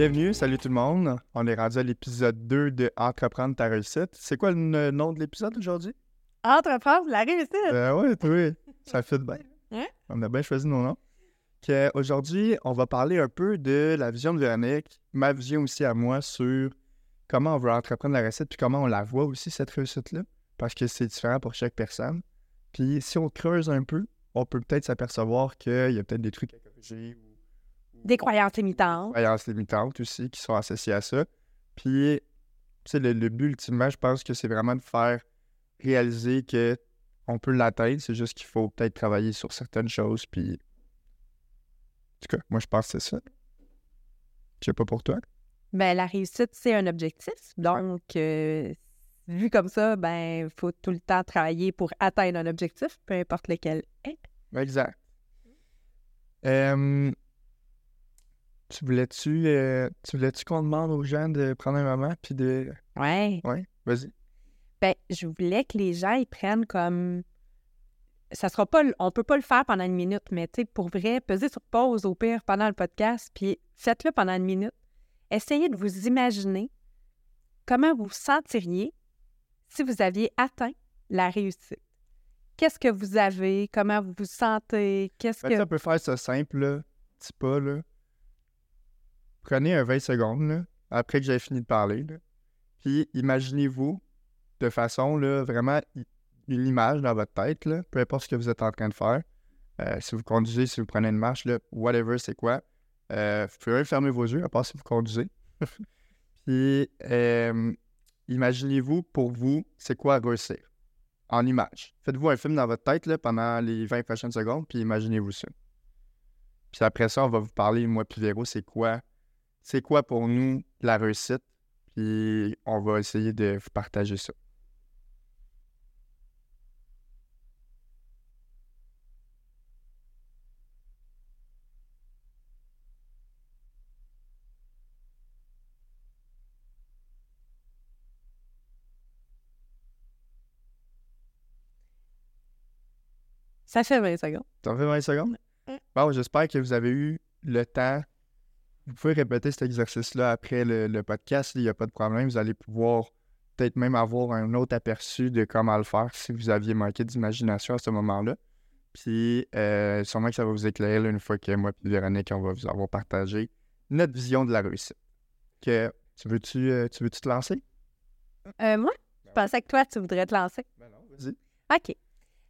Bienvenue, salut tout le monde. On est rendu à l'épisode 2 de Entreprendre ta réussite. C'est quoi le nom de l'épisode aujourd'hui? Entreprendre la réussite! Ben ouais, oui, ça fait bien. Hein? On a bien choisi nos noms. Que Aujourd'hui, on va parler un peu de la vision de Véronique, ma vision aussi à moi sur comment on veut entreprendre la réussite, puis comment on la voit aussi, cette réussite-là, parce que c'est différent pour chaque personne. Puis si on creuse un peu, on peut peut-être s'apercevoir qu'il y a peut-être des trucs à corriger ou Des croyances limitantes. croyances limitantes aussi qui sont associées à ça. Puis, tu sais, le, le but ultimement, je pense que c'est vraiment de faire réaliser que on peut l'atteindre. C'est juste qu'il faut peut-être travailler sur certaines choses. Puis, en tout cas, moi, je pense que c'est ça. Je sais pas pour toi. Ben, la réussite, c'est un objectif. Donc, euh, vu comme ça, ben, il faut tout le temps travailler pour atteindre un objectif, peu importe lequel est. Exact. Euh, tu voulais-tu euh, tu voulais-tu qu'on demande aux gens de prendre un moment puis de. Ouais. Ouais, vas-y. Ben, je voulais que les gens, ils prennent comme... Ça sera pas... On peut pas le faire pendant une minute, mais tu sais, pour vrai, pesez sur pause au pire pendant le podcast, puis faites-le pendant une minute. Essayez de vous imaginer comment vous vous sentiriez si vous aviez atteint la réussite. Qu'est-ce que vous avez? Comment vous vous sentez? Qu'est-ce Ben, que... on peut faire ça simple, là. Petit pas, là. Prenez un 20 secondes, là, après que j'ai fini de parler. Puis imaginez-vous de façon, là, vraiment une image dans votre tête, là, peu importe ce que vous êtes en train de faire. Euh, si vous conduisez, si vous prenez une marche, là, whatever, c'est quoi. Euh, vous pouvez fermer vos yeux, à part si vous conduisez. Puis euh, imaginez-vous, pour vous, c'est quoi réussir? En image. Faites-vous un film dans votre tête, là, pendant les 20 prochaines secondes, puis imaginez-vous ça. Puis après ça, on va vous parler, moi puis Véro, c'est quoi, c'est quoi pour nous la réussite, puis on va essayer de vous partager ça. Ça fait 20 secondes. Ça fait 20 secondes? Bon, j'espère que vous avez eu le temps. Vous pouvez répéter cet exercice-là après le, le podcast, il n'y a pas de problème. Vous allez pouvoir peut-être même avoir un autre aperçu de comment le faire si vous aviez manqué d'imagination à ce moment-là. Puis, euh, sûrement que ça va vous éclairer là, une fois que moi et Véronique, on va vous avoir partagé notre vision de la réussite. Que, tu veux-tu euh, tu veux-tu te lancer? Euh, moi, je pensais que toi, tu voudrais te lancer. Ben non, vas-y. OK.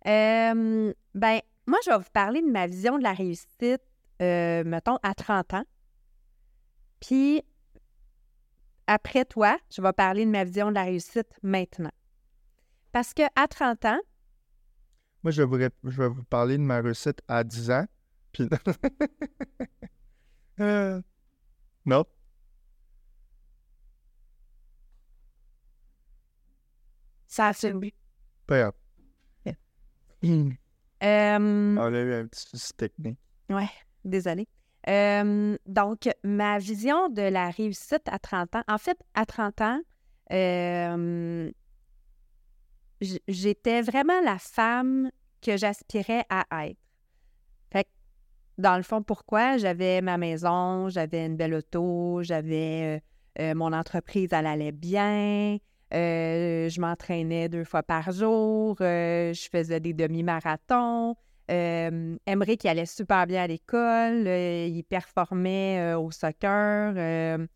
Euh, ben, moi, je vais vous parler de ma vision de la réussite, mettons, à 30 ans. Puis, après toi, je vais parler de ma vision de la réussite maintenant. Parce que à 30 ans, Moi, je vais, vous, rép- je vais vous parler de ma réussite à 10 ans. Puis... Euh, non. ça a subi. Pas grave. Hmm. Euh, On a eu un petit souci technique. Ouais, désolée. Euh, donc, ma vision de la réussite à 30 ans, en fait, à 30 ans, euh, j'étais vraiment la femme que j'aspirais à être. Dans le fond, pourquoi? J'avais ma maison, j'avais une belle auto, j'avais euh, mon entreprise, elle allait bien, je m'entraînais deux fois par jour, je faisais des demi-marathons. Euh, Emery qui allait super bien à l'école, euh, il performait euh, au soccer, euh,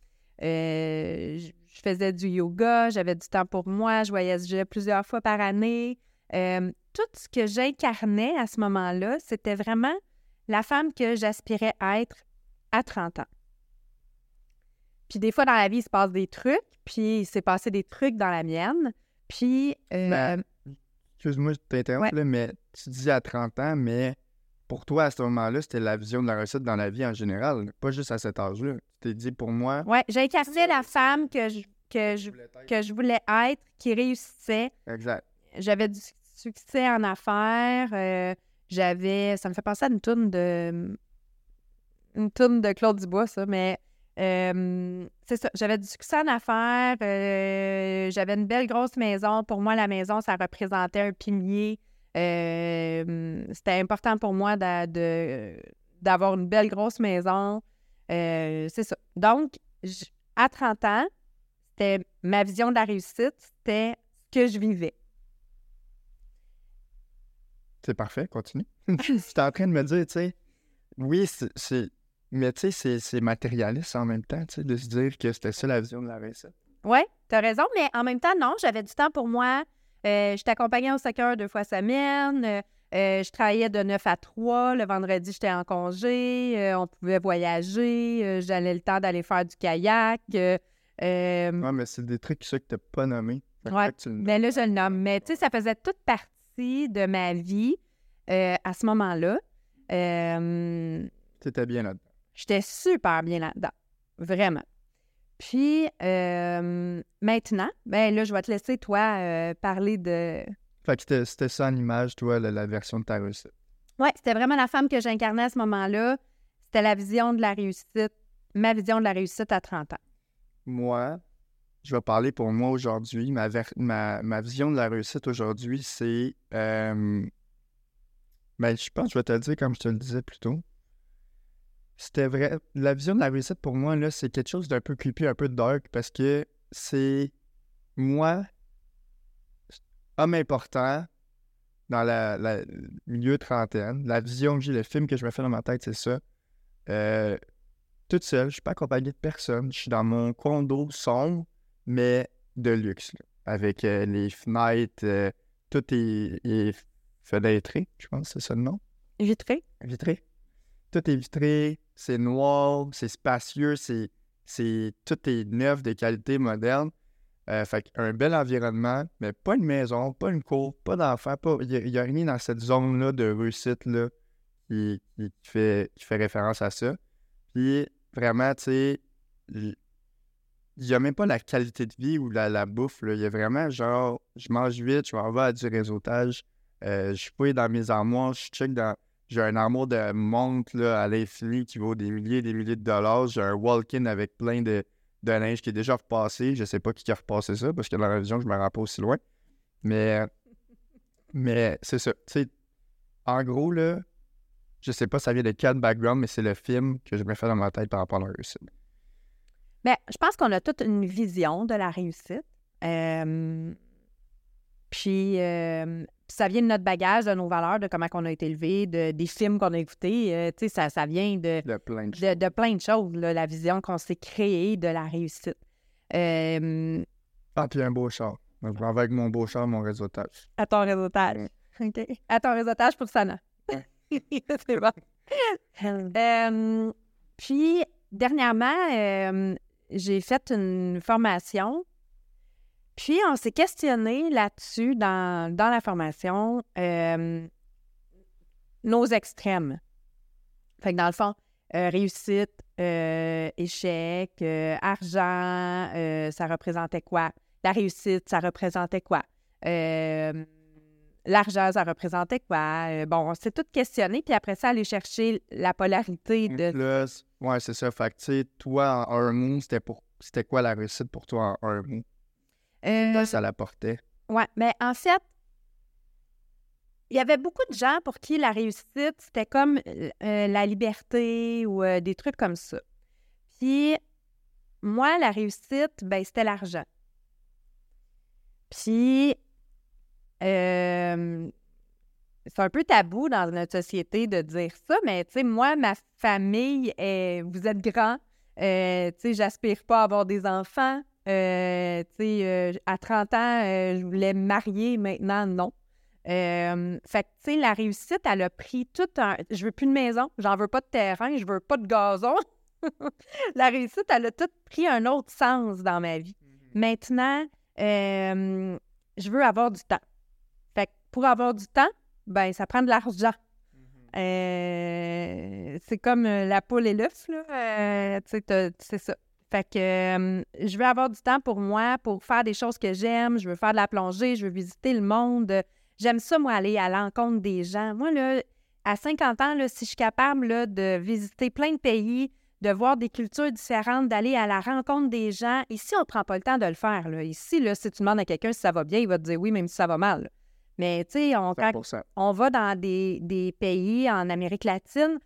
je faisais du yoga, j'avais du temps pour moi, je voyageais plusieurs fois par année. Tout ce que j'incarnais à ce moment-là, c'était vraiment la femme que j'aspirais à être à 30 ans. Puis des fois dans la vie, il se passe des trucs, puis il s'est passé des trucs dans la mienne. Puis, Ben, Excuse-moi de t'interrompre, Ouais. là, mais tu dis à 30 ans, mais pour toi, à ce moment-là, c'était la vision de la réussite dans la vie en général, pas juste à cet âge-là. Tu t'es dit, pour moi... ouais, j'incarnais la femme que je, que je que je voulais être, qui réussissait. Exact. J'avais du succès en affaires. euh, j'avais. Ça me fait penser à une tourne de. Une tourne de Claude Dubois, ça, mais. C'est ça. J'avais du succès en affaires. euh, j'avais une belle grosse maison. Pour moi, la maison, ça représentait un pilier. C'était important pour moi d'avoir une belle grosse maison. Euh, c'est ça. Donc, à 30 ans, c'était ma vision de la réussite, c'était ce que je vivais. C'est parfait, continue. J'étais en train de me dire, tu sais, oui, c'est. Mais tu sais, c'est- matérialiste en même temps, tu sais, de se dire que c'était ça la vision de la réussite. Oui, tu as raison, mais en même temps, non, j'avais du temps pour moi. Euh, je t'accompagnais au soccer deux fois semaine. Euh, euh, je travaillais de 9 à 3. Le vendredi, j'étais en congé. Euh, on pouvait voyager. J'allais le temps d'aller faire du kayak. Ouais, mais c'est des trucs ça que t'as pas nommés. Nommes. Mais là, je le nomme. Mais tu sais, ça faisait toute partie de ma vie à ce moment-là. T'étais bien là-dedans. J'étais super bien là-dedans. Vraiment. Puis euh, maintenant, ben là, je vais te laisser, toi, euh, parler de. Fait que c'était- ça en image, toi, la, la version de ta réussite. Ouais, c'était vraiment la femme que j'incarnais à ce moment-là. C'était la vision de la réussite, ma vision de la réussite à 30 ans. Moi, je vais parler pour moi aujourd'hui. Ma, ver- ma, ma vision de la réussite aujourd'hui, c'est. euh, Ben, je pense que je vais te le dire comme je te le disais plus tôt. C'était vrai. La vision de la réussite pour moi, là, c'est quelque chose d'un peu creepy, un peu dark, parce que c'est moi, homme important, dans la, milieu trentaine. La vision que j'ai, le film que je me fais dans ma tête, c'est ça. Euh, toute seule, je suis pas accompagné de personne. Je suis dans mon condo sombre, mais de luxe, là, avec euh, les fenêtres, euh, tout est, est fenêtré, je pense, c'est ça le nom. Vitré? Vitré. Tout est vitré, c'est noir, c'est spacieux, c'est, tout est neuf, de qualité moderne. Euh, fait un bel environnement, mais pas une maison, pas une cour, pas d'enfants, pas. Il n'y a, rien dans cette zone-là de réussite là, qui, qui, fait, qui fait référence à ça. Puis vraiment, tu sais, il n'y a même pas la qualité de vie ou la, la bouffe. Il y a vraiment genre, je mange vite, je m'en vais à du réseautage. Euh, je fouille dans mes armoires, je check dans. J'ai un armoire de montre à l'infini qui vaut des milliers et des milliers de dollars. J'ai un walk-in avec plein de, de linge qui est déjà repassé. Je sais pas qui a repassé ça parce que dans la révision, je me rends pas aussi loin. Mais, mais c'est ça. En gros, là, je sais pas ça vient de quel background, mais c'est le film que je fais dans ma tête par rapport à la réussite. Bien, je pense qu'on a toute une vision de la réussite. Euh, puis, euh, ça vient de notre bagage, de nos valeurs, de comment on a été élevé, de, des films qu'on a écoutés. Euh, tu sais, ça, ça vient de, De plein de choses. de, de plein de choses, là, la vision qu'on s'est créée de la réussite. Euh, Ah, puis un beau char. Donc, je m'en vais avec mon beau char, mon réseautage. à ton réseautage. OK. À ton réseautage pour Sana. C'est bon. Euh, puis, dernièrement, euh, j'ai fait une formation. Puis, on s'est questionné là-dessus dans, dans la formation, euh, nos extrêmes. Fait que dans le fond, euh, réussite, euh, échec, argent, ça représentait quoi? La réussite, ça représentait quoi? L'argent, ça représentait quoi? Bon, on s'est tout questionné, puis après ça, aller chercher la polarité de... Plus, ouais, c'est ça. Fait que, tu sais, toi, en un mot, c'était pour c'était quoi la réussite pour toi en un mot? Euh, Ça l'apportait. Ouais, mais en fait, il y avait beaucoup de gens pour qui la réussite, c'était comme euh, euh, la liberté ou euh, des trucs comme ça. Puis, moi, la réussite, ben, c'était l'argent. Puis, euh, c'est un peu tabou dans notre société de dire ça, mais tu sais, moi, ma famille, est, vous êtes grands, euh, tu sais, j'aspire pas à avoir des enfants. Euh, tu sais, euh, à 30 ans, euh, je voulais me marier, maintenant, non. Euh, fait que, tu sais, la réussite, elle a pris tout un... Je veux plus de maison, j'en veux pas de terrain, je veux pas de gazon. la réussite, elle a tout pris un autre sens dans ma vie. Maintenant, euh, je veux avoir du temps. Fait que pour avoir du temps, ben ça prend de l'argent. Euh, c'est comme la poule et l'œuf, là. Tu sais, t'as- c'est ça. Fait que euh, je veux avoir du temps pour moi, pour faire des choses que j'aime. Je veux faire de la plongée, je veux visiter le monde. J'aime ça, moi, aller à l'encontre des gens. Moi, là, à 50 ans, là, si je suis capable là, de visiter plein de pays, de voir des cultures différentes, d'aller à la rencontre des gens, ici, on ne prend pas le temps de le faire. Là. Ici, là, si tu demandes à quelqu'un si ça va bien, il va te dire oui, même si ça va mal. Mais, tu sais, on, quand 100%. on va dans des, des pays en Amérique latine,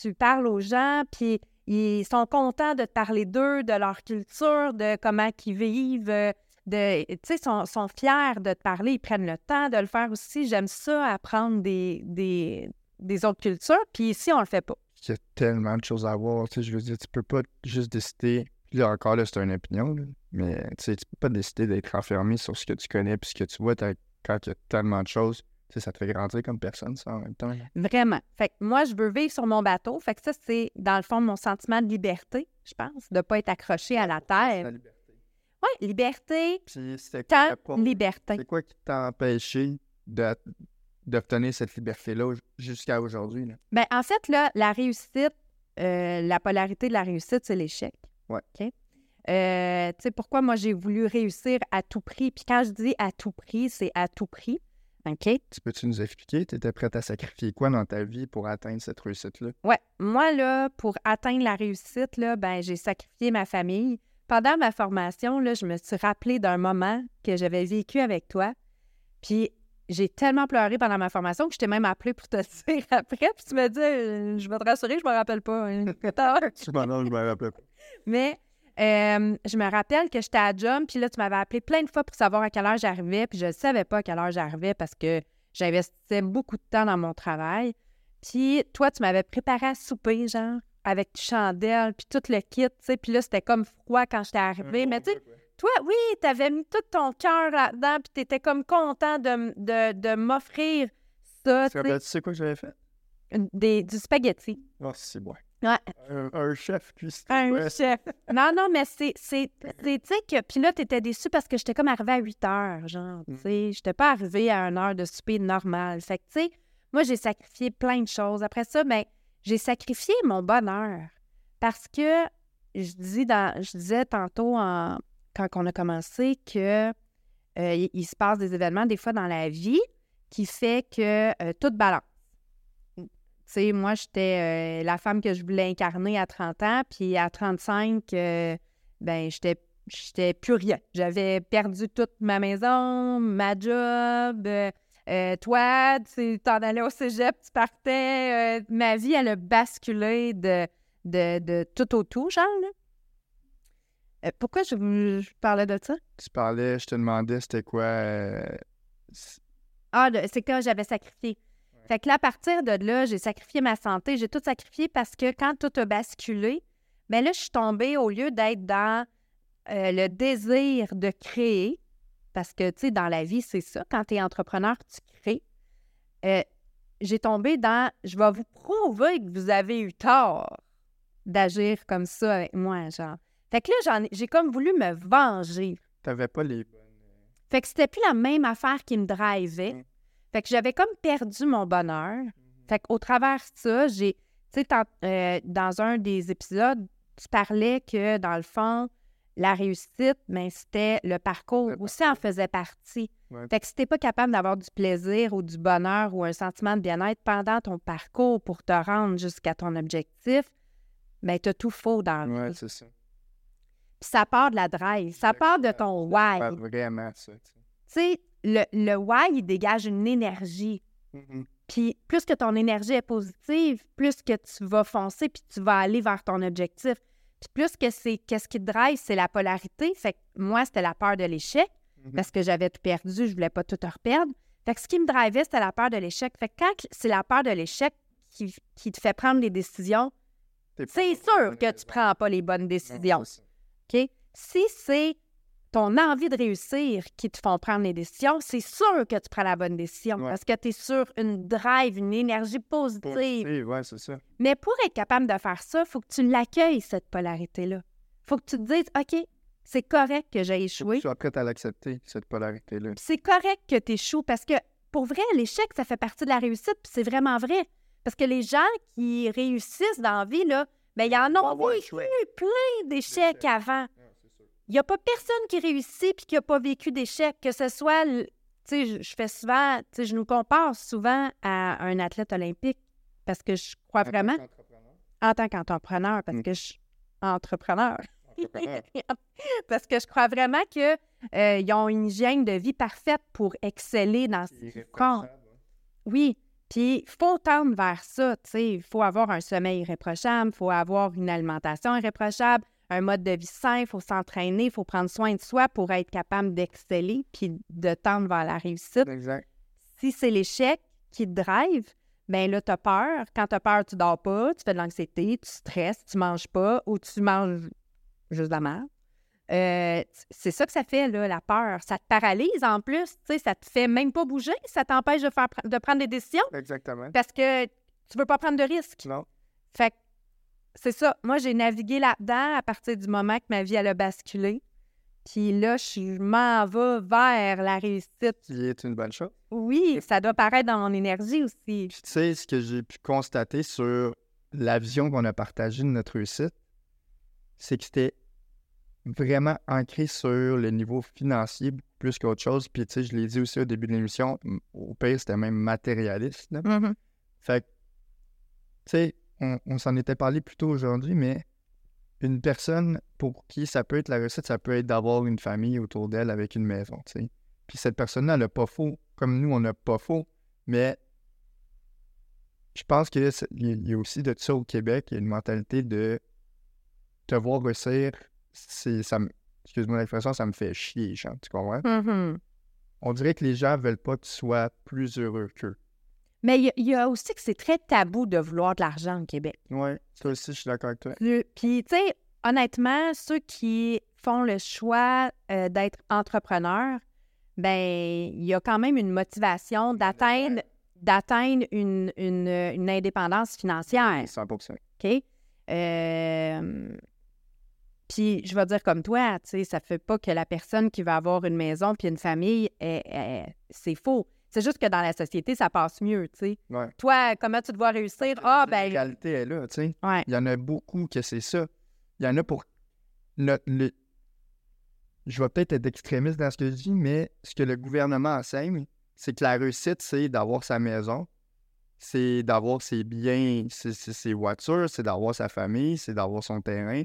tu parles aux gens, puis ils sont contents de te parler d'eux, de leur culture, de comment ils vivent, euh, de, tu sais, sont, sont fiers de te parler, ils prennent le temps de le faire aussi. J'aime ça, apprendre des, des, des autres cultures, puis ici, on le fait pas. Il y a tellement de choses à voir. Tu sais, je veux dire, tu peux pas juste décider. Là, encore là, c'est une opinion, mais tu sais, tu peux pas décider d'être enfermé sur ce que tu connais puis ce que tu vois quand il y a tellement de choses. Ça te fait grandir comme personne, ça, en même temps. Vraiment. Fait que moi, je veux vivre sur mon bateau. Fait que ça, c'est dans le fond mon sentiment de liberté, je pense, de pas être accroché à la terre. liberté. Oui, liberté, Puis c'était temps, quoi, liberté. c'est quoi qui t'a empêché d'obtenir cette liberté-là jusqu'à aujourd'hui? Ben, en fait, là, la réussite, euh, la polarité de la réussite, c'est l'échec. Ouais. OK? Euh, tu sais, pourquoi moi j'ai voulu réussir à tout prix? Puis quand je dis à tout prix, c'est à tout prix. OK? Tu peux-tu nous expliquer? Tu étais prête à sacrifier quoi dans ta vie pour atteindre cette réussite-là? Ouais. Moi, là, pour atteindre la réussite, là, ben, j'ai sacrifié ma famille. Pendant ma formation, là, je me suis rappelé d'un moment que j'avais vécu avec toi. Puis j'ai tellement pleuré pendant ma formation que je t'ai même appelé pour te dire après. Puis tu m'as dit, Euh, je vais te rassurer, je me rappelle pas. hein. non, je me rappelle pas. Mais euh, je me rappelle que j'étais à Jump, puis là, tu m'avais appelé plein de fois pour savoir à quelle heure j'arrivais, puis je ne savais pas à quelle heure j'arrivais parce que j'investissais beaucoup de temps dans mon travail. Puis toi, tu m'avais préparé à souper, genre, avec du chandelle, puis tout le kit, tu sais, puis là, c'était comme froid quand j'étais arrivée. Mais tu sais, toi, oui, tu avais mis tout ton cœur là-dedans, puis tu étais comme content de, m- de, de m'offrir ça, Tu sais, tu sais quoi que j'avais fait? des- du spaghetti. Oh, c'est bon. Ouais. Un, un chef cuistot. Un ouais. chef. Non, non, mais c'est. Tu sais que. Puis là, t'étais déçu parce que j'étais comme arrivée à 8 heures, genre. Tu sais, j'étais pas arrivée à une heure de souper normale. Fait que, tu sais, moi, j'ai sacrifié plein de choses. Après ça, ben, j'ai sacrifié mon bonheur. Parce que je, dis dans, je disais tantôt, en, quand on a commencé, que euh, il, il se passe des événements, des fois, dans la vie qui fait que euh, tout balance. Tu sais, moi, j'étais euh, la femme que je voulais incarner à 30 ans, puis à 35, euh, ben, j'étais j'étais plus rien. J'avais perdu toute ma maison, ma job. euh, euh, toi, tu t'en allais au cégep, tu partais. ma vie, elle a basculé de, de, de tout au tout, genre. là. Pourquoi je, vous- je parlais de ça? Tu parlais, je te demandais c'était quoi. Ah, c'est que j'avais sacrifié. Fait que là, à partir de là, j'ai sacrifié ma santé, j'ai tout sacrifié parce que quand tout a basculé, ben là, je suis tombée, au lieu d'être dans euh, le désir de créer, parce que, tu sais, dans la vie, c'est ça, quand tu es entrepreneur, tu crées, euh, j'ai tombé dans « je vais vous prouver que vous avez eu tort d'agir comme ça avec moi », genre. Fait que là, j'en ai- j'ai comme voulu me venger. T'avais pas les bonnes. Fait que c'était plus la même affaire qui me drivait. Fait que j'avais comme perdu mon bonheur. Fait qu'au travers de ça, j'ai. Tu sais, euh, dans un des épisodes, tu parlais que, dans le fond, la réussite, ben, c'était le parcours aussi en faisait partie. Ouais. Fait que si t'es pas capable d'avoir du plaisir ou du bonheur ou un sentiment de bien-être pendant ton parcours pour te rendre jusqu'à ton objectif, ben, t'as tout faux dans le Ouais, c'est ça. Puis ça part de la drive, ça part de ton why. Pas vraiment ça. tu sais. Le, le why, il dégage une énergie. Mhm. Puis plus que ton énergie est positive, plus que tu vas foncer puis tu vas aller vers ton objectif. Puis plus que c'est qu'est-ce qui te drive, c'est la polarité. Fait que moi, c'était la peur de l'échec Mhm. parce que j'avais tout perdu, je voulais pas tout reperdre. Fait que ce qui me drivait, c'était la peur de l'échec. Fait que quand c'est la peur de l'échec qui, qui te fait prendre des décisions, c'est sûr que tu prends pas les bonnes décisions. OK? Si c'est ton envie de réussir qui te font prendre les décisions, c'est sûr que tu prends la bonne décision Ouais. parce que tu es sur une drive, une énergie positive. Positive, ouais, c'est ça. Mais pour être capable de faire ça, il faut que tu l'accueilles, cette polarité-là. faut que tu te dises, OK, c'est correct que j'ai échoué. tu sois prête à l'accepter, cette polarité-là. C'est correct que tu échoues parce que pour vrai, l'échec, ça fait partie de la réussite, puis c'est vraiment vrai. Parce que les gens qui réussissent dans la vie, là, ben, ils en ont avoir vécu plein D'échecs. avant. Il n'y a pas personne qui réussit puis qui n'a pas vécu d'échecs, que ce soit, tu sais, je, fais souvent, tu sais, je nous compare souvent à un athlète olympique parce que je crois En vraiment, en tant qu'entrepreneur, parce Mm. que je suis entrepreneur, Entrepreneur. parce que je crois vraiment qu'ils ont une hygiène de vie parfaite pour exceller dans ce qu'ils font. Ouais. Oui, Puis, il faut tendre vers ça, tu sais. Il faut avoir un sommeil irréprochable, il faut avoir une alimentation irréprochable, un mode de vie sain, il faut s'entraîner, il faut prendre soin de soi pour être capable d'exceller puis de tendre vers la réussite. Exact. Si c'est l'échec qui te drive, ben là, tu as peur. Quand tu as peur, tu dors pas, tu fais de l'anxiété, tu stresses, tu manges pas ou tu manges juste de la merde. Euh, c'est ça que ça fait, là, la peur. Ça te paralyse en plus, tu sais, ça te fait même pas bouger, ça t'empêche de, faire, de prendre des décisions Exactement. parce que tu veux pas prendre de risques. Non. Fait que c'est ça. Moi, j'ai navigué là-dedans à partir du moment que ma vie, elle a basculé. Puis là, je m'en vais vers la réussite. Qui est une bonne chose. Oui, ça doit paraître dans mon énergie aussi. Puis tu sais, ce que j'ai pu constater sur la vision qu'on a partagée de notre réussite, c'est que c'était vraiment ancré sur le niveau financier plus qu'autre chose. Puis tu sais, je l'ai dit aussi au début de l'émission, au pire, c'était même matérialiste. là. Mhm. Fait que, tu sais, on, on s'en était parlé plus tôt aujourd'hui, mais une personne pour qui ça peut être la recette, ça peut être d'avoir une famille autour d'elle avec une maison, tu sais. Puis cette personne-là, elle n'a pas faux, comme nous, on n'a pas faux, mais je pense qu'il y, a- il y a aussi de ça au Québec, il y a une mentalité de te voir réussir, c'est, ça excuse-moi l'expression, ça me fait chier, genre, tu comprends? Mhm. On dirait que les gens veulent pas que tu sois plus heureux qu'eux. Mais il y a- il y, a aussi que c'est très tabou de vouloir de l'argent au Québec. Ouais, ça aussi, je suis d'accord avec toi. Puis, tu sais, honnêtement, ceux qui font le choix euh, d'être entrepreneurs, ben il y a quand même une motivation d'atteindre d'atteindre une, une, une indépendance financière. 100%. OK? Euh, Puis, je vais dire comme toi, tu sais, ça fait pas que la personne qui va avoir une maison puis une famille, est- est- c'est faux. C'est juste que dans la société, ça passe mieux, tu sais. Ouais. Toi, comment tu te vois réussir? Ah, La ben, qualité est là, tu sais. ouais. Il y en a beaucoup que c'est ça. Il y en a pour. le- le- Je vais peut-être être extrémiste dans ce que je dis, mais ce que le gouvernement enseigne, c'est que la réussite, c'est d'avoir sa maison, c'est d'avoir ses biens, ses, ses- ses voitures, c'est d'avoir sa famille, c'est d'avoir son terrain.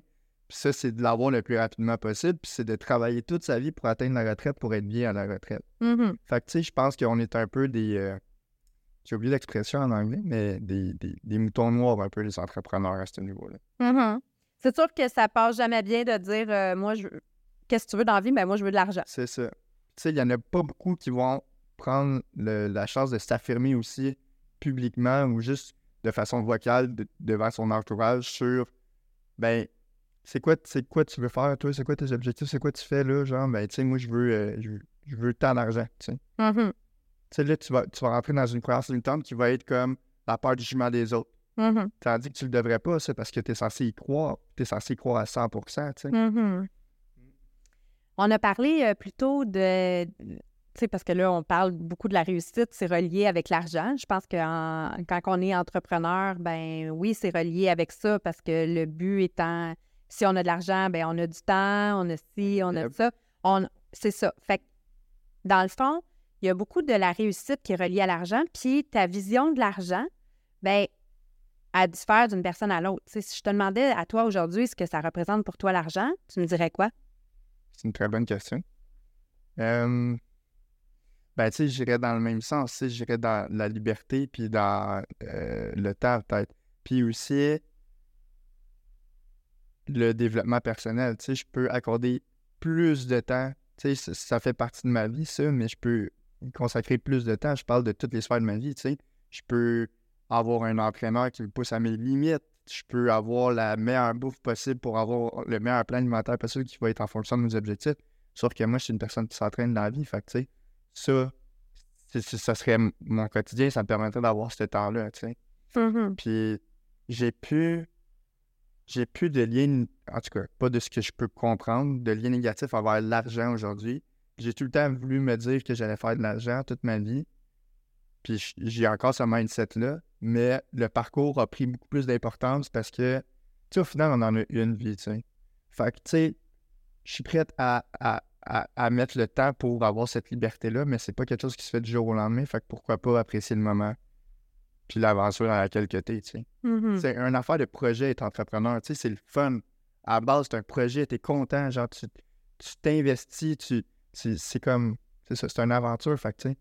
Puis ça, c'est de l'avoir le plus rapidement possible, puis c'est de travailler toute sa vie pour atteindre la retraite, pour être bien à la retraite. Mhm. Fait que, tu sais, je pense qu'on est un peu des. euh, J'ai oublié l'expression en anglais, mais des, des, des moutons noirs, un peu, les entrepreneurs à ce niveau-là. Mhm. C'est sûr que ça passe jamais bien de dire euh, moi je qu'est-ce que tu veux dans la vie? Ben moi je veux de l'argent. C'est ça. Tu sais, il n'y en a pas beaucoup qui vont prendre le- la chance de s'affirmer aussi publiquement ou juste de façon vocale de- devant son entourage sur ben c'est quoi c'est quoi tu veux faire toi? C'est quoi tes objectifs? C'est quoi tu fais là? Genre ben tu sais moi je veux euh, je, veux- je veux tant d'argent tu sais Mhm. tu sais là tu vas tu vas rentrer dans une croyance limitante qui va être comme la peur du jugement des autres Mhm. tandis que tu le devrais pas ça parce que tu es censé y croire tu es censé y croire à 100% tu sais Mhm. On a parlé euh, plutôt de tu sais, parce que là, on parle beaucoup de la réussite, c'est relié avec l'argent. Je pense que en- quand on est entrepreneur, ben oui, c'est relié avec ça parce que le but étant, si on a de l'argent, ben on a du temps, on a ci, on a Yep. ça. On, c'est ça. Fait que, dans le fond, il y a beaucoup de la réussite qui est reliée à l'argent, puis ta vision de l'argent, ben elle diffère d'une personne à l'autre. Si je te demandais à toi aujourd'hui ce que ça représente pour toi l'argent, tu me dirais quoi? C'est une très bonne question. Euh, ben, tu sais, j'irais dans le même sens. J'irais dans la liberté, puis dans euh, le temps, peut-être. Puis aussi, le développement personnel. Tu sais, je peux accorder plus de temps. Tu sais, ça, fait partie de ma vie, ça, mais je peux y consacrer plus de temps. Je parle de toutes les sphères de ma vie, tu sais. Je peux avoir un entraîneur qui me pousse à mes limites. Je peux avoir la meilleure bouffe possible pour avoir le meilleur plan alimentaire possible qui va être en fonction de mes objectifs. Sauf que moi, je suis une personne qui s'entraîne dans la vie. Fait que, tu sais, ça, ça serait mon quotidien. Ça me permettrait d'avoir ce temps-là, tu sais. Puis j'ai plus. J'ai plus de lien, en tout cas, pas de ce que je peux comprendre, de lien négatif envers l'argent aujourd'hui. J'ai tout le temps voulu me dire que j'allais faire de l'argent toute ma vie. Puis j'ai encore ce mindset-là. Mais le parcours a pris beaucoup plus d'importance parce que, tu sais, au final, on en a une vie, tu sais. Fait que, tu sais, je suis prête à, à, à, à mettre le temps pour avoir cette liberté-là, mais c'est pas quelque chose qui se fait du jour au lendemain. Fait que pourquoi pas apprécier le moment puis l'aventure dans laquelle que t'es, tu sais. Mhm. C'est une affaire de projet être entrepreneur, tu sais, c'est le fun. À la base, c'est un projet, t'es content, genre, tu tu t'investis, tu, tu- c'est comme, c'est ça, c'est une aventure, fait que, tu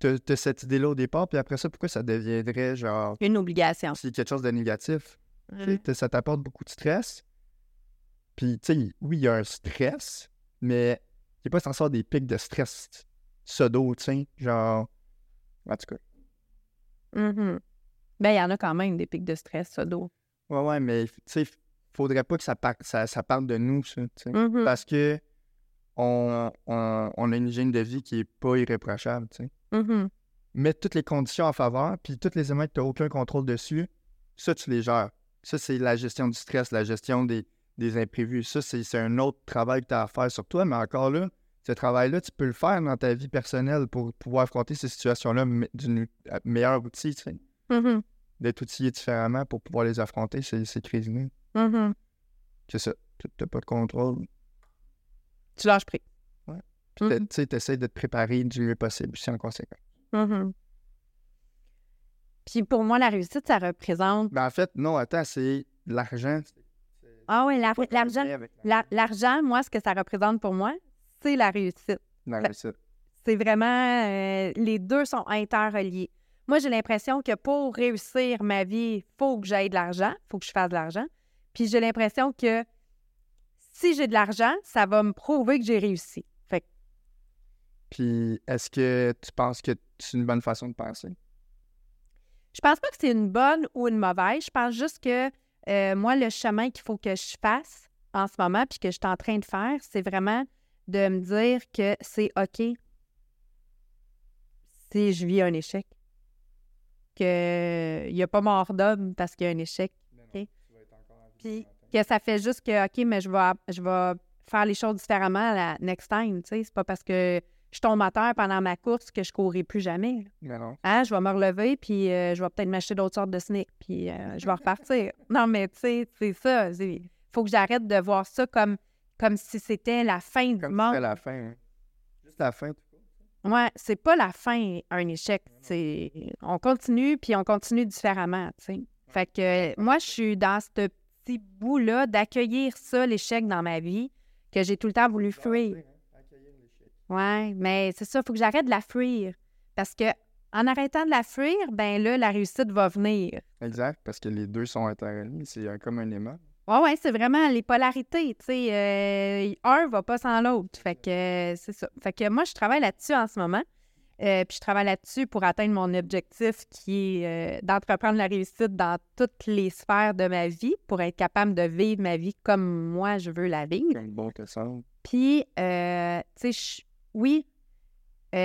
sais, t'as cette idée-là au départ, puis après ça, pourquoi ça deviendrait genre. Une obligation. C'est quelque chose de négatif. Tu sais, Mhm. t'as- ça t'apporte beaucoup de stress. Puis, tu sais, oui, il y a un stress, mais il n'est pas censé avoir des pics de stress pseudo, tu sais. Genre. En tout cas. Mhm. Ben, il y en a quand même des pics de stress, ça, d'eau. Ouais, ouais, mais tu sais, faudrait pas que ça, par- ça, ça parle de nous, ça, tu sais. Mhm. Parce que on, on, on a une hygiène de vie qui est pas irréprochable, tu sais. Mhm. Mettre toutes les conditions en faveur, puis tous les éléments que tu n'as aucun contrôle dessus, ça, tu les gères. Ça, c'est la gestion du stress, la gestion des, des imprévus. Ça, c'est un autre travail que tu as à faire sur toi, mais encore là, ce travail-là, tu peux le faire dans ta vie personnelle pour pouvoir affronter ces situations-là d'une à- meilleur outil, tu sais. Mhm. D'être outillé différemment pour pouvoir les affronter, ces, ces crises-là. Mhm. C'est ça. Tu n'as pas de contrôle. Tu lâches pris. Puis Mhm. t'es- tu sais, essaies de te préparer du mieux possible, aussi en conséquence. Puis pour moi, la réussite, ça représente. Mais en fait, non, attends, c'est l'argent. Ah oui, l'argent. L'argent, moi, ce que ça représente pour moi, c'est la réussite. la réussite. C'est vraiment. euh, les deux sont interreliés. Moi, j'ai l'impression que pour réussir ma vie, il faut que j'aie de l'argent, il faut que je fasse de l'argent. Puis j'ai l'impression que si j'ai de l'argent, ça va me prouver que j'ai réussi. Fait que Puis, est-ce que tu penses que c'est une bonne façon de penser? je pense pas que c'est une bonne ou une mauvaise. Je pense juste que euh, moi, le chemin qu'il faut que je fasse en ce moment, puis que je suis en train de faire, c'est vraiment de me dire que c'est OK si je vis un échec. Qu'il n'y a pas mort d'homme parce qu'il y a un échec. Puis que ça fait juste que, OK, mais je vais, je vais faire les choses différemment la next time. Tu sais, c'est pas parce que je tombe à terre pendant ma course que je courrai plus jamais. là. Mais non. Hein, je vais me relever, puis euh, je vais peut-être m'acheter d'autres sortes de sneakers, puis euh, je vais repartir. non, mais tu sais, c'est ça. Il faut que j'arrête de voir ça comme, comme si c'était la fin du Comme monde. c'était la fin. hein. Juste la fin. Ouais, c'est pas la fin, un échec. C'est on continue, puis on continue différemment, tu sais. Fait que euh, moi, je suis dans ce petit bout-là d'accueillir ça, l'échec dans ma vie, que j'ai tout le temps voulu fuir. Accueillir l'échec. Ouais, mais c'est ça, il faut que j'arrête de la fuir. Parce que en arrêtant de la fuir, ben là, la réussite va venir. Exact, parce que les deux sont interreliés. C'est un- comme un aimant. Ouais, ouais, c'est vraiment les polarités, tu sais. euh, un va pas sans l'autre. Fait que euh, c'est ça. Fait que moi, je travaille là-dessus en ce moment. Euh, puis je travaille là-dessus pour atteindre mon objectif qui est d'entreprendre la réussite dans toutes les sphères de ma vie pour être capable de vivre ma vie comme moi je veux la vivre. Comme bon que ça. Puis, euh, tu sais, oui, tu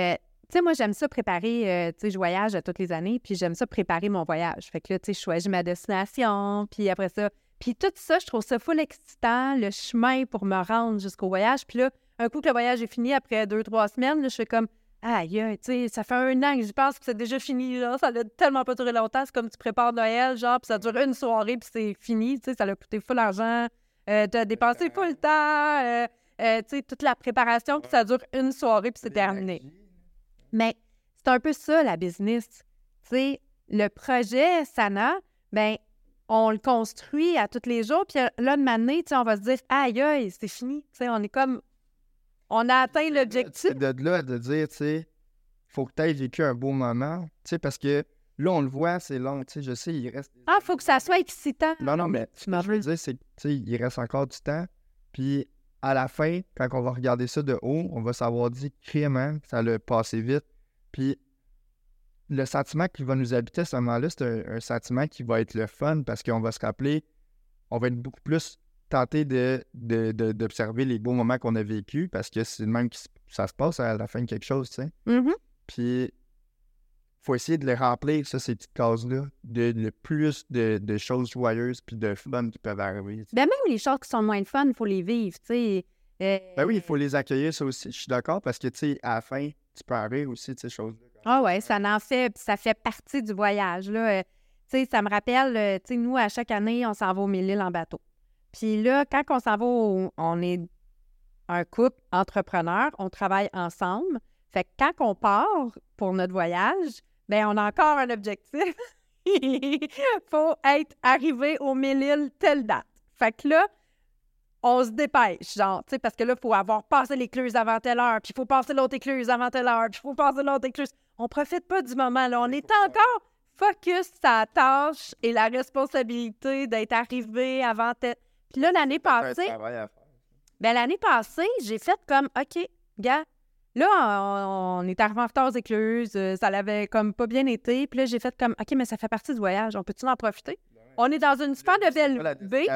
sais, moi, j'aime ça préparer, euh, tu sais, je voyage à toutes les années, puis j'aime ça préparer mon voyage. Fait que là, tu sais, je choisis ma destination, puis après ça, puis tout ça, je trouve ça full excitant, le chemin pour me rendre jusqu'au voyage. Puis là, un coup que le voyage est fini, après deux, trois semaines, là, je fais comme, aïe, tu sais, ça fait un an que j'y pense, puis c'est déjà fini, là, ça n'a tellement pas duré longtemps, c'est comme tu prépares Noël, genre, puis ça dure une soirée, puis c'est fini, tu sais, ça a coûté full argent, euh, t'as dépensé full temps, euh, euh, tu sais, toute la préparation, puis ça dure une soirée, puis c'est terminé. Mais c'est un peu ça, la business. Tu sais, le projet Sana, ben on le construit à tous les jours, puis là, de tu sais, on va se dire, aïe, aïe, c'est fini. Tu sais, on est comme, on a atteint l'objectif. C'est de là de dire, tu sais, faut que tu aies vécu un beau moment. Tu sais, parce que là, on le voit, c'est long. Tu sais, je sais, il reste. Ah, faut que ça soit excitant. Non, non, mais ce que m'en je veux dire, c'est tu sais, il reste encore du temps. Puis à la fin, quand on va regarder ça de haut, on va savoir dire que ça l'a passé vite. Puis le sentiment qui va nous habiter à ce moment-là, c'est un, un sentiment qui va être le fun parce qu'on va se rappeler, on va être beaucoup plus tenté de, de- de- d'observer les beaux moments qu'on a vécus parce que c'est le même que ça se passe à la fin de quelque chose, tu sais. Mhm. Puis, faut essayer de les remplir, ça, ces petites cases-là, de le plus de, de choses joyeuses puis de fun qui peuvent arriver. Ben même les choses qui sont moins le fun, il faut les vivre, tu sais. Euh, Ben oui, il faut les accueillir, ça aussi. Je suis d'accord parce que, tu sais, à la fin, tu peux arriver aussi de ces choses-là. Ah ouais, ça en fait, ça fait partie du voyage. Là. Euh, ça me rappelle, euh, nous, à chaque année, on s'en va au Mille-Îles en bateau. Puis là, quand on s'en va, au- on est un couple entrepreneur, on travaille ensemble. Fait que quand on part pour notre voyage, ben on a encore un objectif. faut être arrivé au Mille-Îles telle date. Fait que là, on se dépêche, genre, tu sais, parce que là, il faut avoir passé l'écluse avant telle heure, puis il faut passer l'autre écluse avant telle heure, puis il faut passer l'autre écluse. On profite pas du moment, là. On est encore focus sur la tâche et la responsabilité d'être arrivé avant... Te... Puis là, l'année passée, ben, l'année passée, j'ai fait comme, OK, gars, là, on, on est arrivé en retard aux écluses, euh, ça l'avait comme pas bien été. Puis là, j'ai fait comme, OK, mais ça fait partie du voyage, on peut-tu en profiter? On est dans une super de belle baie.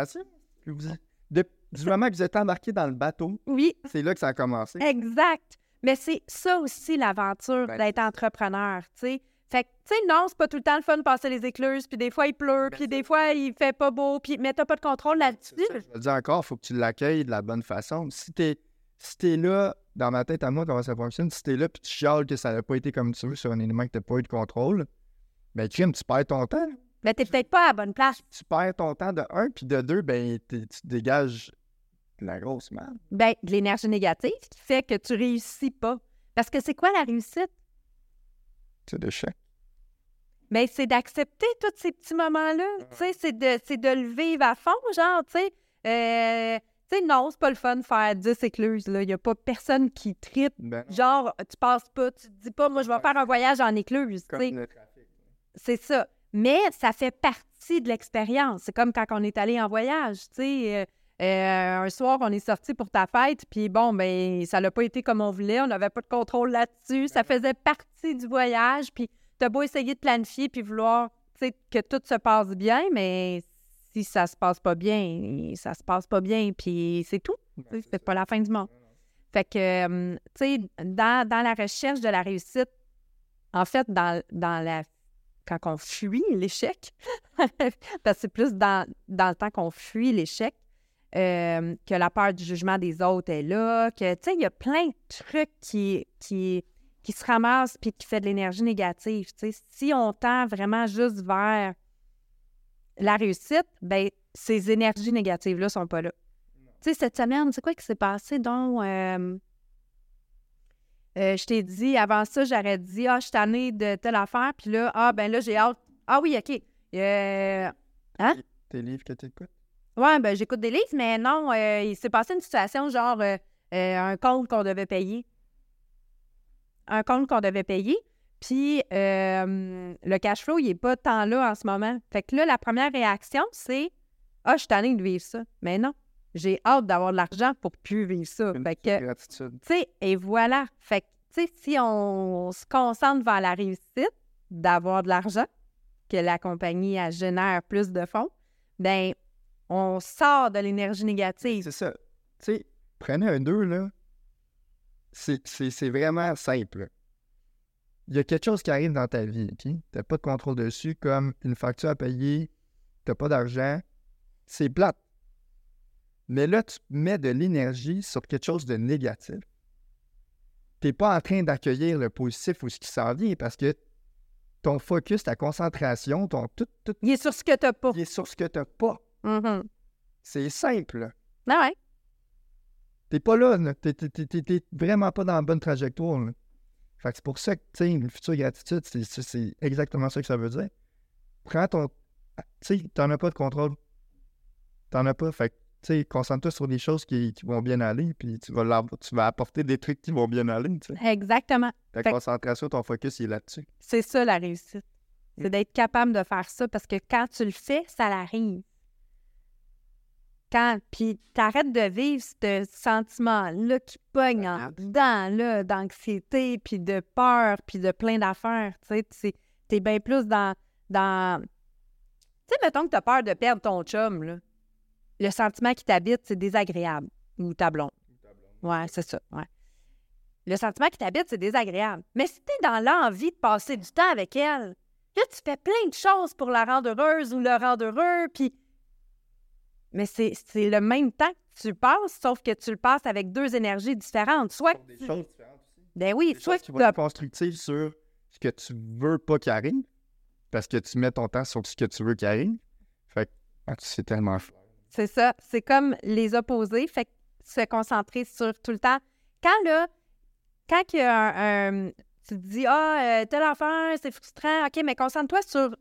du moment que vous êtes embarqué dans le bateau, Oui, c'est là que ça a commencé. exact. Mais c'est ça aussi l'aventure Ben, d'être entrepreneur, tu sais. Fait que, tu sais, non, c'est pas tout le temps le fun de passer les écluses, puis des fois il pleut, Ben, puis des fois il fait pas beau, puis mais t'as pas de contrôle là-dessus. C'est ça, Je le dis encore, il faut que tu l'accueilles de la bonne façon. Si t'es si t'es là, dans ma tête à moi, comment ça fonctionne, si t'es là puis tu chiales que ça n'a pas été comme tu veux sur un élément que t'as pas eu de contrôle, ben Jim, tu perds ton temps. Mais t'es peut-être pas à la bonne place. Tu perds ton temps de un, puis de deux, ben tu dégages de la grosse merde. Ben, de l'énergie négative qui fait que tu réussis pas. Parce que c'est quoi la réussite? C'est de chèque. Ben, c'est d'accepter tous ces petits moments-là. Tu sais, c'est de, c'est de le vivre à fond, genre, tu sais. Euh, tu sais, non, c'est pas le fun de faire 10 écluses. Il y a pas personne qui tripe. Ben, Genre, tu passes pas, tu te dis pas, moi, je vais faire un voyage en écluse. C'est ça. Mais ça fait partie de l'expérience. C'est comme quand on est allé en voyage, tu sais. Euh, un soir, on est sorti pour ta fête, puis bon, ben ça n'a pas été comme on voulait, on n'avait pas de contrôle là-dessus. Ça faisait partie du voyage, puis t'as beau essayer de planifier puis vouloir, que tout se passe bien, mais si ça se passe pas bien, ça se passe pas bien, puis c'est tout. Ben, c'est pas la fin du monde. Fait que, euh, tu sais, dans, dans la recherche de la réussite, en fait, dans, dans la quand on fuit l'échec, parce que c'est plus dans, dans le temps qu'on fuit l'échec, euh, que la peur du jugement des autres est là, que, tu sais, il y a plein de trucs qui, qui, qui se ramassent puis qui fait de l'énergie négative. Tu sais, si on tend vraiment juste vers la réussite, ben ces énergies négatives-là sont pas là. Tu sais, cette semaine, c'est quoi qui s'est passé, donc? euh, euh, je t'ai dit, avant ça, j'aurais dit, ah, je suis tannée de telle affaire, puis là, ah, ben là, j'ai hâte. Ah oui, OK. Euh, Tes livres que t'écoutes? Ouais, ben j'écoute des livres, mais non, euh, il s'est passé une situation genre euh, euh, un compte qu'on devait payer. Un compte qu'on devait payer. Puis le cash flow, il n'est pas tant là en ce moment. Fait que là, la première réaction, c'est Ah, je suis tannée de vivre ça. Mais non, j'ai hâte d'avoir de l'argent pour plus vivre ça. Une Fait que, gratitude. tu sais, et voilà. Fait que, tu sais, si on se concentre vers la réussite d'avoir de l'argent, que la compagnie elle génère plus de fonds, ben on sort de l'énergie négative. C'est ça. Tu sais, prenez un 2, là. C'est- vraiment simple. Il y a quelque chose qui arrive dans ta vie, OK? T'as pas de contrôle dessus, comme une facture à payer, t'as pas d'argent. C'est plate. Mais là, tu mets de l'énergie sur quelque chose de négatif. T'es pas en train d'accueillir le positif ou ce qui s'en vient parce que ton focus, ta concentration, ton tout, tout Il est sur ce que t'as pas. il est sur ce que t'as pas. Mhm. C'est simple. Ah ouais. T'es pas là, là. T'es, vraiment pas dans la bonne trajectoire. là. Fait que c'est pour ça que, tu sais, une future gratitude, c'est, exactement ça que ça veut dire. Prends ton. Tu sais, t'en as pas de contrôle. T'en as pas. Fait que, tu sais, concentre-toi sur des choses qui, qui vont bien aller, puis tu vas, tu vas apporter des trucs qui vont bien aller, tu sais. Exactement. Ta Fait concentration, ton focus, il est là-dessus. C'est ça la réussite. C'est Mm. d'être capable de faire ça parce que quand tu le fais, ça arrive. Quand, puis t'arrêtes de vivre ce sentiment-là qui pogne en dedans, là, d'anxiété, puis de peur, puis de plein d'affaires. Tu sais, t'es bien plus dans... dans... Tu sais, mettons que t'as peur de perdre ton chum, là. Le sentiment qui t'habite, c'est désagréable. Ou ta blonde. Ouais, c'est ça, ouais. Le sentiment qui t'habite, c'est désagréable. Mais si t'es dans l'envie de passer du temps avec elle, là, tu fais plein de choses pour la rendre heureuse ou le rendre heureux, puis... Mais c'est c'est le même temps que tu passes, sauf que tu le passes avec deux énergies différentes. Soit que Des tu- choses différentes aussi. Ben oui, Des soit tu vont être constructives sur ce que tu veux pas qu'il arrive, parce que tu mets ton temps sur ce que tu veux qu'il arrive. Fait que ah, c'est tellement fort. C'est ça. C'est comme les opposés. Fait que se concentrer sur tout le temps. Quand là, quand il y a un, un- tu te dis, ah, euh, telle affaire, c'est frustrant, OK, mais concentre-toi sur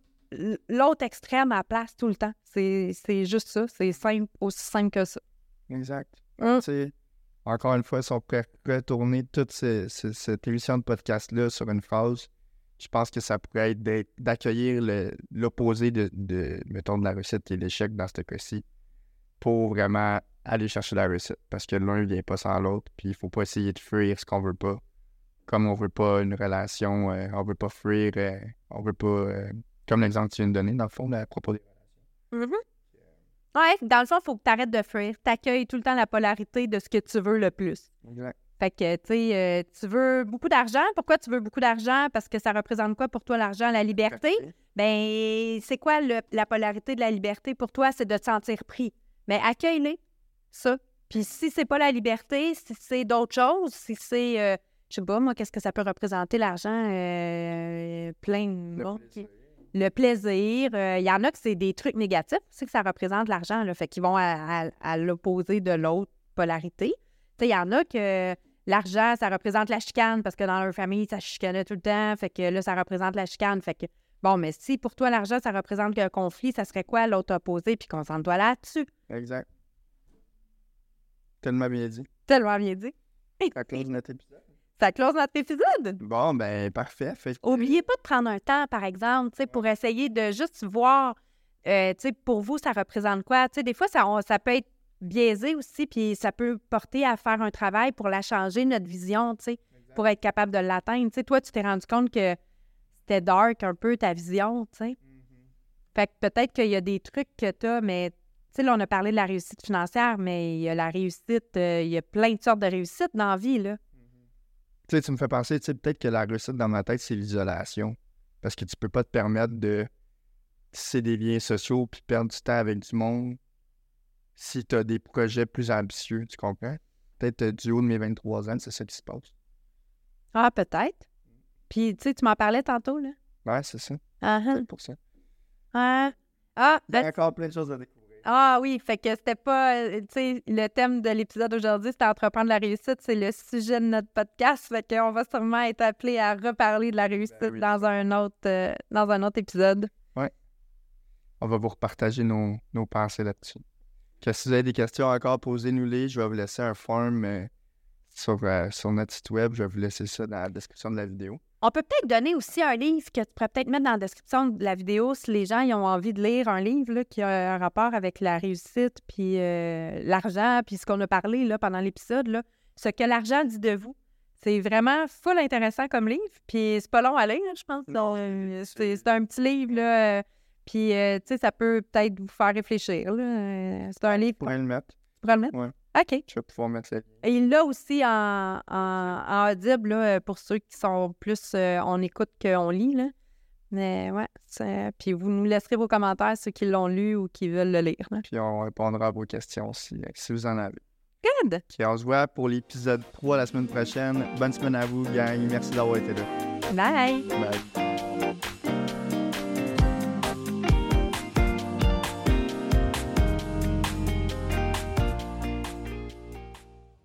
l'autre extrême à la place tout le temps. C'est juste ça. C'est simple, aussi simple que ça. Exact. Hum. Sais, encore une fois, si on pourrait retourner toute ces- ces- cette émission de podcast-là sur une phrase, je pense que ça pourrait être d'accueillir l'opposé de, de, mettons, de la réussite qui est l'échec dans ce cas-ci, pour vraiment aller chercher la réussite. Parce que l'un ne vient pas sans l'autre, puis il faut pas essayer de fuir ce qu'on veut pas. Comme on veut pas une relation, euh, on veut pas fuir, euh, on veut pas... euh, comme l'exemple que tu viens de donner, dans le fond, à propos des Mhm. Ouais, dans le fond, il faut que tu arrêtes de fuir. Tu accueilles tout le temps la polarité de ce que tu veux le plus. Exact. Fait que, tu sais, euh, tu veux beaucoup d'argent. Pourquoi tu veux beaucoup d'argent? Parce que ça représente quoi pour toi l'argent? La liberté? Ben, c'est quoi le- la polarité de la liberté pour toi? C'est de te sentir pris. Mais accueille-les, ça. Puis si c'est pas la liberté, si c'est d'autres choses, si c'est, euh, je sais pas, moi, qu'est-ce que ça peut représenter l'argent? Euh, plein de monde qui- le plaisir. euh, Il y en a que c'est des trucs négatifs, c'est que ça représente l'argent, là, fait qu'ils vont à, à- à l'opposé de l'autre polarité. Tu sais, il y en a que l'argent, ça représente la chicane parce que dans leur famille, ça chicanait tout le temps, fait que là, ça représente la chicane, fait que bon, mais si pour toi, l'argent, ça représente un conflit, ça serait quoi l'autre opposé, puis concentre-toi là-dessus. Exact. Tellement bien dit. Tellement bien dit. Ça close notre épisode. Ça close notre épisode? Bon, ben, parfait. Fait Oubliez pas de prendre un temps, par exemple, pour essayer de juste voir, euh, pour vous, ça représente quoi? Des fois, ça, on- ça peut être biaisé aussi, puis ça peut porter à faire un travail pour la changer, notre vision, pour être capable de l'atteindre. Toi, tu t'es rendu compte que c'était dark un peu ta vision, tu sais. Fait que peut-être qu'il y a des trucs que tu as, mais tu sais, là, on a parlé de la réussite financière, mais il y a la réussite, euh, il y a plein de sortes de réussites dans la vie, là. Tu sais, tu me fais penser, tu sais, peut-être que la réussite dans ma tête, c'est l'isolation. Parce que tu peux pas te permettre de tisser des liens sociaux puis perdre du temps avec du monde si tu as des projets plus ambitieux, tu comprends? Peut-être euh, du haut de mes 23 ans, c'est ça qui se passe. Ah, peut-être. Puis, tu sais, tu m'en parlais tantôt, là. Ouais, c'est ça. Peut-être pour ça. Ah, ah, Il y a ben- encore plein de choses à découvrir. Ah oui, fait que c'était pas, euh, tu sais, le thème de l'épisode aujourd'hui, c'était entreprendre la réussite, c'est le sujet de notre podcast, fait qu'on va sûrement être appelé à reparler de la réussite Ben oui. dans un autre, euh, dans un autre épisode. On va vous repartager nos, nos pensées là-dessus. Que si vous avez des questions encore, posez-nous-les. Je vais vous laisser un form euh, sur, euh, sur notre site web. Je vais vous laisser ça dans la description de la vidéo. On peut peut-être donner aussi un livre que tu pourrais peut-être mettre dans la description de la vidéo si les gens ils ont envie de lire un livre là, qui a un rapport avec la réussite, puis euh, l'argent, puis ce qu'on a parlé là, pendant l'épisode, ce que l'argent dit de vous. C'est vraiment full intéressant comme livre, puis c'est pas long à lire, je pense. Euh, c'est- un petit livre, là, euh, puis euh, tu sais, ça peut peut-être vous faire réfléchir. C'est un livre, Vous pourrez le mettre. tu pourrais le mettre? Ouais. OK. Je vais pouvoir mettre le. Et il l'a aussi en, en, en audible là, pour ceux qui sont plus euh, on écoute qu'on lit. Là. Mais ouais, c'est- puis vous nous laisserez vos commentaires, ceux qui l'ont lu ou qui veulent le lire. là. Puis on répondra à vos questions si, euh, si vous en avez. Good! Puis on se voit pour l'épisode 3 la semaine prochaine. Bonne semaine à vous, gang. Merci d'avoir été là. Bye! Bye.